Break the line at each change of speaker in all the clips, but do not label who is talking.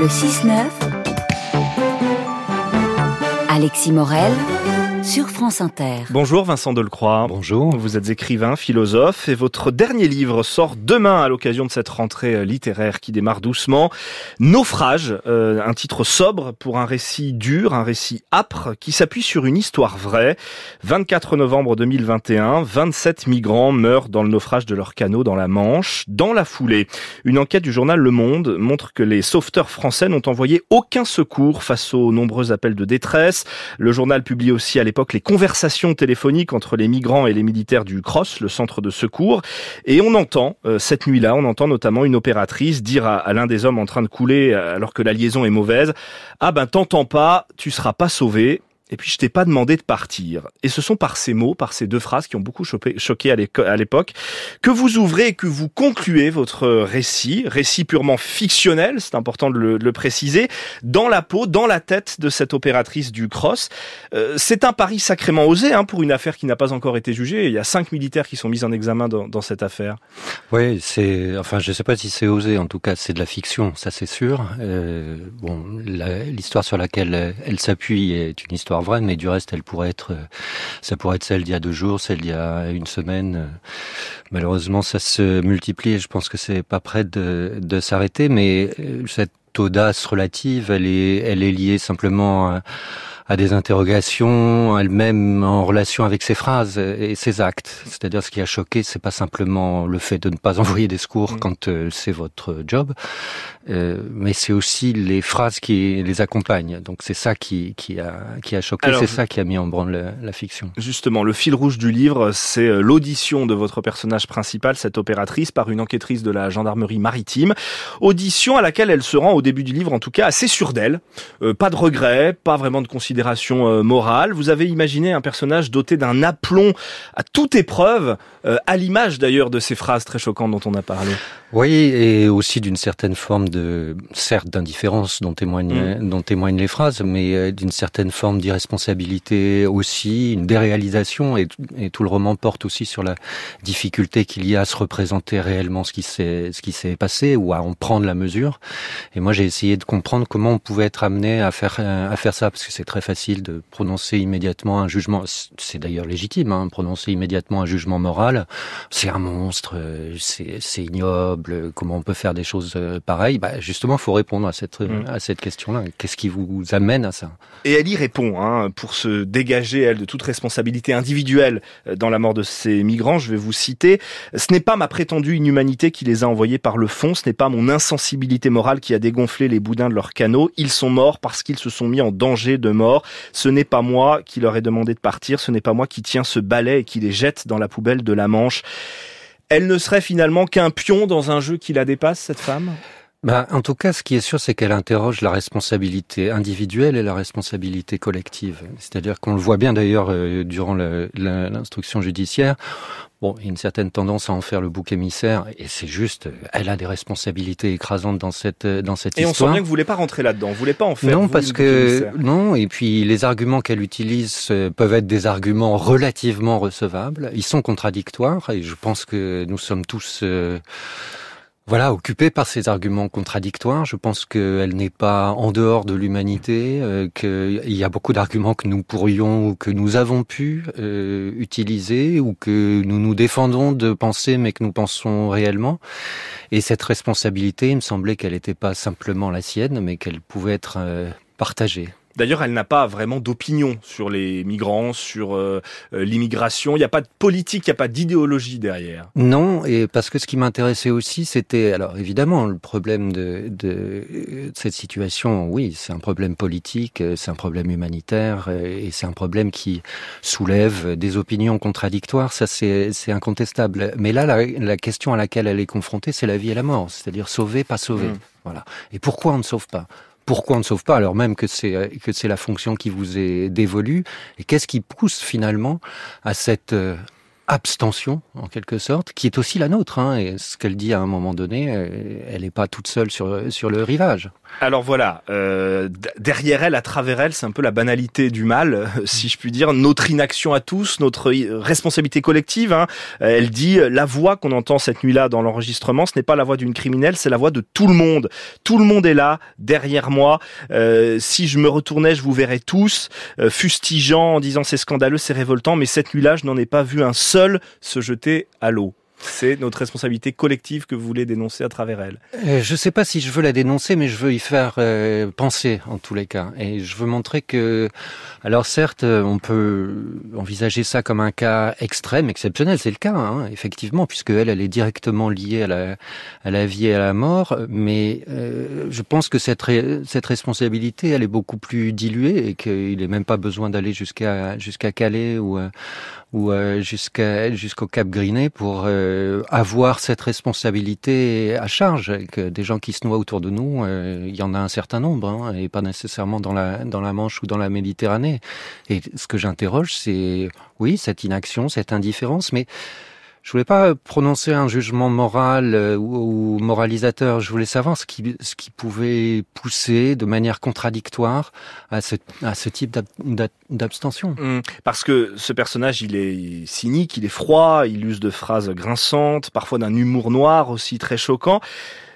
Le 6-9, Alexis Morel, sur France Inter.
Bonjour Vincent Delcroix.
Bonjour.
Vous êtes écrivain, philosophe et votre dernier livre sort demain à l'occasion de cette rentrée euh, littéraire qui démarre doucement. Naufrage, euh, un titre sobre pour un récit dur, un récit âpre qui s'appuie sur une histoire vraie. 24 novembre 2021, 27 migrants meurent dans le naufrage de leur canot dans la Manche. Dans la foulée, une enquête du journal Le Monde montre que les sauveteurs français n'ont envoyé aucun secours face aux nombreux appels de détresse. Le journal publie aussi à l'époque les conversations téléphoniques entre les migrants et les militaires du CROSS, le centre de secours. Et on entend, euh, cette nuit-là, on entend notamment une opératrice dire à, à l'un des hommes en train de couler euh, alors que la liaison est mauvaise, ah ben t'entends pas, tu seras pas sauvé. Et puis je t'ai pas demandé de partir. Et ce sont par ces mots, par ces deux phrases qui ont beaucoup choqué à l'époque, que vous ouvrez et que vous concluez votre récit, récit purement fictionnel, c'est important de le, préciser, dans la peau, dans la tête de cette opératrice du Cross. Euh, c'est un pari sacrément osé hein, pour une affaire qui n'a pas encore été jugée. Il y a cinq militaires qui sont mis en examen dans, dans cette affaire.
Oui, c'est, enfin, je sais pas si c'est osé. En tout cas, c'est de la fiction, ça c'est sûr. Euh, bon, l'histoire sur laquelle euh, elle s'appuie est une histoire vraie, mais du reste, elle pourrait être, euh, ça pourrait être celle d'il y a deux jours, celle d'il y a une semaine. Euh, Malheureusement, ça se multiplie. Et je pense que c'est pas de, de s'arrêter, mais euh, cette audace relative, elle est, elle est liée simplement à, à des interrogations elle-même en relation avec ses phrases et ses actes. C'est-à-dire ce qui a choqué, c'est pas simplement le fait de ne pas envoyer des secours
Mm.
quand euh, c'est votre job, euh, mais c'est aussi les phrases qui les accompagnent. Donc c'est ça qui, qui a qui a choqué, c'est ça qui a mis en branle la, la fiction.
Justement, le fil rouge du livre, c'est euh, l'audition de votre personnage principal, cette opératrice, par une enquêtrice de la gendarmerie maritime. Audition à laquelle elle se rend au début du livre, en tout cas, assez sûre d'elle. Euh, pas de regrets, pas vraiment de considération euh, morale. Vous avez imaginé un personnage doté d'un aplomb à toute épreuve, euh, à l'image d'ailleurs de ces phrases très choquantes dont on a parlé.
Oui, et aussi d'une certaine forme de, certes, d'indifférence dont témoignent, dont témoignent les phrases, mais euh, d'une certaine forme d'irresponsabilité aussi, une déréalisation, et, et tout le roman porte aussi sur la difficulté qu'il y a à se représenter réellement ce qui s'est, ce qui s'est passé ou à en prendre la mesure. Et moi, j'ai essayé de comprendre comment on pouvait être amené à faire, euh, à faire ça, parce que c'est très facile de prononcer immédiatement un jugement, c'est d'ailleurs légitime, hein, prononcer immédiatement un jugement moral. C'est un monstre, euh, c'est ignoble, comment on peut faire des choses euh, pareilles bah, Justement, il faut répondre à cette,
Mm.
à cette question-là. Qu'est-ce qui vous amène à ça?
Et elle y répond, hein, pour se dégager, elle, de toute responsabilité individuelle euh, dans la mort de ces migrants. Je vais vous citer. Ce n'est pas ma prétendue inhumanité qui les a envoyés par le fond, ce n'est pas mon insensibilité morale qui a dégonflé les boudins de leur canot. Ils sont morts parce qu'ils se sont mis en danger de mort. Ce n'est pas moi qui leur ai demandé de partir, ce n'est pas moi qui tiens ce balai et qui les jette dans la poubelle de la Manche. Elle ne serait finalement qu'un pion dans un jeu qui la dépasse, cette femme?
Bah, En tout cas, ce qui est sûr, c'est qu'elle interroge la responsabilité individuelle et la responsabilité collective. C'est-à-dire qu'on le voit bien d'ailleurs euh, durant l'instruction judiciaire. Bon, il y a une certaine tendance à en faire le bouc émissaire, et c'est juste, elle a des responsabilités écrasantes dans cette dans cette
Et on sent
histoire.
bien que vous voulez pas rentrer là-dedans, vous voulez pas en faire.
Non,
vous,
parce que non, et puis les arguments qu'elle utilise euh, peuvent être des arguments relativement recevables. Ils sont contradictoires, et je pense que nous sommes tous euh, voilà occupés par ces arguments contradictoires. Je pense qu'elle n'est pas en dehors de l'humanité, euh, qu'il y a beaucoup d'arguments que nous pourrions ou que nous avons pu euh, utiliser ou que nous nous défendons de penser, mais que nous pensons réellement. Et cette responsabilité, il me semblait qu'elle n'était pas simplement la sienne, mais qu'elle pouvait être euh, partagée.
D'ailleurs, elle n'a pas vraiment d'opinion sur les migrants, sur euh, euh, l'immigration. Il n'y a pas de politique, il n'y a pas d'idéologie derrière.
Non, et parce que ce qui m'intéressait aussi, c'était, alors évidemment, le problème de, de, de cette situation, oui, c'est un problème politique, euh, c'est un problème humanitaire, euh, et c'est un problème qui soulève des opinions contradictoires, ça c'est incontestable. Mais là, la, la question à laquelle elle est confrontée, c'est la vie et la mort, c'est-à-dire sauver, pas sauver.
Mm.
Voilà. Et pourquoi on ne sauve pas? Pourquoi on ne sauve pas alors même que c'est que c'est la fonction qui vous est dévolue. Et qu'est-ce qui pousse finalement à cette euh, abstention en quelque sorte, qui est aussi la nôtre. Hein, et ce qu'elle dit à un moment donné, elle n'est pas toute seule sur sur le rivage.
Alors voilà, euh, derrière elle, à travers elle, c'est un peu la banalité du mal, si je puis dire, notre inaction à tous, notre responsabilité collective. Hein. Elle dit la voix qu'on entend cette nuit-là dans l'enregistrement, ce n'est pas la voix d'une criminelle, c'est la voix de tout le monde. Tout le monde est là, derrière moi. Euh, si je me retournais, je vous verrais tous, euh, fustigeant en disant c'est scandaleux, c'est révoltant, mais cette nuit-là, je n'en ai pas vu un seul se jeter à l'eau. C'est notre responsabilité collective que vous voulez dénoncer à travers elle.
Euh, je ne sais pas si je veux la dénoncer, mais je veux y faire euh, penser en tous les cas. Et je veux montrer que, alors certes, on peut envisager ça comme un cas extrême, exceptionnel, c'est le cas, hein, effectivement, puisque elle, elle est directement liée à la, à la vie et à la mort. Mais euh, je pense que cette, cette responsabilité, elle est beaucoup plus diluée et qu'il n'est même pas besoin d'aller jusqu'à jusqu'à Calais ou ou jusqu'à jusqu'au Cap Griné pour euh, avoir cette responsabilité à charge. Que des gens qui se noient autour de nous, euh, il y en a un certain nombre, hein, et pas nécessairement dans la dans la Manche ou dans la Méditerranée. Et ce que j'interroge, c'est oui cette inaction, cette indifférence, mais je voulais pas prononcer un jugement moral euh, ou, moralisateur. Je voulais savoir ce qui, ce qui pouvait pousser de manière contradictoire à ce, à ce type d'abstention.
Mmh. parce que ce personnage, il est cynique, il est froid, il use de phrases grinçantes, parfois d'un humour noir aussi très choquant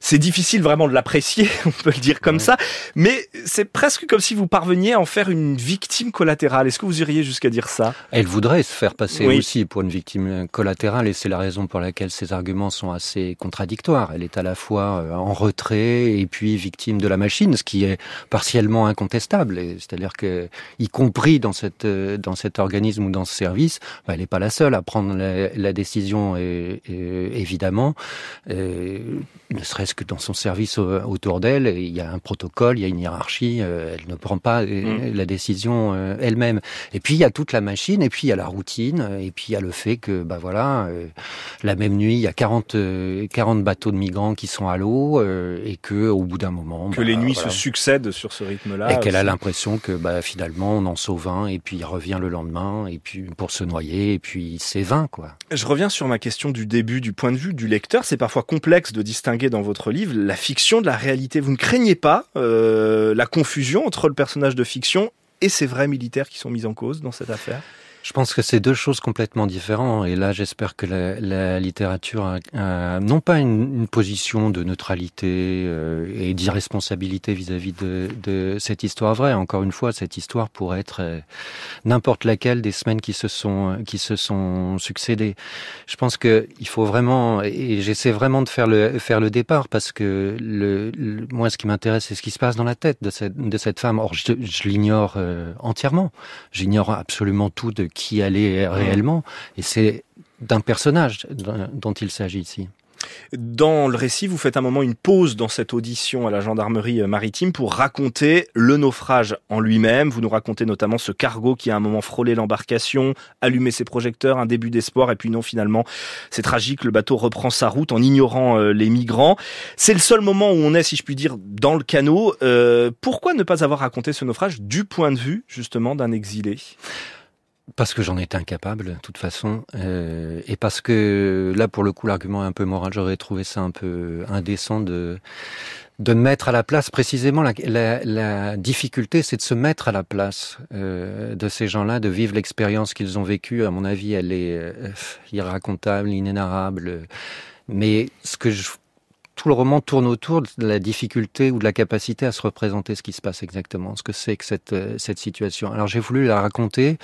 c'est difficile vraiment de l'apprécier, on peut le dire comme ça, mais c'est presque comme si vous parveniez à en faire une victime collatérale. Est-ce que vous iriez jusqu'à dire ça?
Elle voudrait se faire passer aussi pour une victime collatérale, et c'est la raison pour laquelle ses arguments sont assez contradictoires. Elle est à la fois euh, en retrait et puis victime de la machine, ce qui est partiellement incontestable. C'est-à-dire que, y compris dans cette euh, dans cet organisme ou dans ce service, bah, elle n'est pas la seule à prendre la, décision, et, évidemment, euh, ne serait que dans son service autour d'elle, il y a un protocole, il y a une hiérarchie, euh, elle ne prend pas euh, mm. la décision euh, elle-même. Et puis il y a toute la machine, et puis il y a la routine, et puis il y a le fait que, bah voilà, la même nuit, il y a 40, 40 bateaux de migrants qui sont à l'eau, et que au bout d'un moment...
Que bah, les nuits se succèdent sur ce rythme-là.
Et qu'elle a l'impression que bah, finalement on en sauve un, et puis il revient le lendemain, et puis pour se noyer, et puis c'est vain, quoi.
Je reviens sur ma question du début, du point de vue du lecteur. C'est parfois complexe de distinguer dans votre livre la fiction de la réalité. Vous ne craignez pas euh, la confusion entre le personnage de fiction et ces vrais militaires qui sont mis en cause dans cette affaire?
Je pense que c'est deux choses complètement différentes. Et là, j'espère que la, la littérature a, non pas une, une, position de neutralité euh, et d'irresponsabilité vis-à-vis de, de, cette histoire vraie. Encore une fois, cette histoire pourrait être euh, n'importe laquelle des semaines qui se sont qui se sont succédées. Je pense que il faut vraiment et j'essaie vraiment de faire le faire le départ parce que le, moi, ce qui m'intéresse, c'est ce qui se passe dans la tête de cette de cette femme. Or, je, je l'ignore euh, entièrement. J'ignore absolument tout de qui elle est réellement. Et c'est d'un personnage dont il s'agit ici.
Dans le récit, vous faites un moment une pause dans cette audition à la gendarmerie maritime pour raconter le naufrage en lui-même. Vous nous racontez notamment ce cargo qui a un moment frôlé l'embarcation, allumé ses projecteurs, un début d'espoir, et puis non, finalement, c'est tragique, le bateau reprend sa route en ignorant euh, les migrants. C'est le seul moment où on est, si je puis dire, dans le canot. Euh, pourquoi ne pas avoir raconté ce naufrage du point de vue, justement, d'un exilé?
Parce que j'en étais incapable, de toute façon, euh, et parce que là, pour le coup, l'argument est un peu moral. J'aurais trouvé ça un peu indécent de de mettre à la place précisément la, la, la difficulté, c'est de se mettre à la place euh, de ces gens-là, de vivre l'expérience qu'ils ont vécue. À mon avis, elle est euh, irracontable, inénarrable. Mais ce que je tout le roman tourne autour de la difficulté ou de la capacité à se représenter ce qui se passe exactement, ce que c'est que cette, euh, cette situation. Alors j'ai voulu la raconter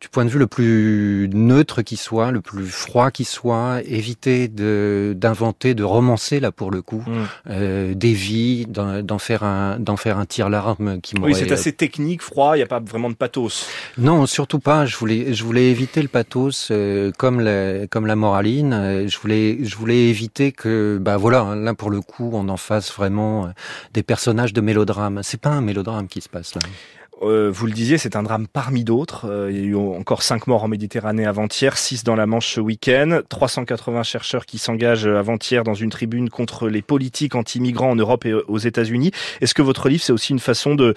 du point de vue le plus neutre qui soit, le plus froid qui soit, éviter de d'inventer, de romancer là pour le coup, mm. euh, des vies, d'en faire un d'en faire un tir larme qui
Oui, c'est assez technique, froid. Il n'y a pas vraiment de pathos.
Non, surtout pas. Je voulais je voulais éviter le pathos euh, comme la comme la moraline. Euh, je voulais je voulais éviter que bah voilà hein, là pour le coup on en fasse vraiment euh, des personnages de mélodrame. C'est pas un mélodrame qui se passe là.
Euh, vous le disiez, c'est un drame parmi d'autres. Euh, il y a eu encore cinq morts en Méditerranée avant-hier, six dans la Manche ce week-end, 380 chercheurs qui s'engagent avant-hier dans une tribune contre les politiques anti-migrants en Europe et aux États-Unis. Est-ce que votre livre, c'est aussi une façon de,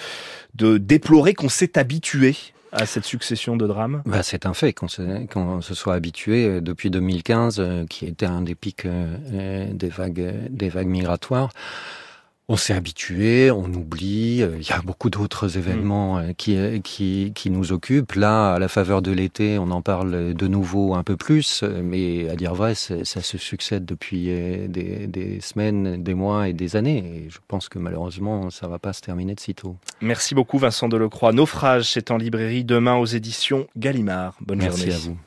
déplorer qu'on s'est habitué à cette succession de drames?
Bah, C'est un fait qu'on se, soit habitué depuis 2015, qui était un des pics vagues, des vagues migratoires on s'est habitué, on oublie. Euh, il y a beaucoup d'autres mm. événements euh, qui, euh, qui, qui nous occupent. Là, à la faveur de l'été, on en parle de nouveau un peu plus, mais à dire vrai, ça se succède depuis des, des, semaines, des mois et des années. Et je pense que malheureusement, ça va pas se terminer de sitôt.
Merci beaucoup, Vincent Delecroix. Naufrage, c'est en librairie demain aux éditions Gallimard. Bonne
Merci
journée.
à vous.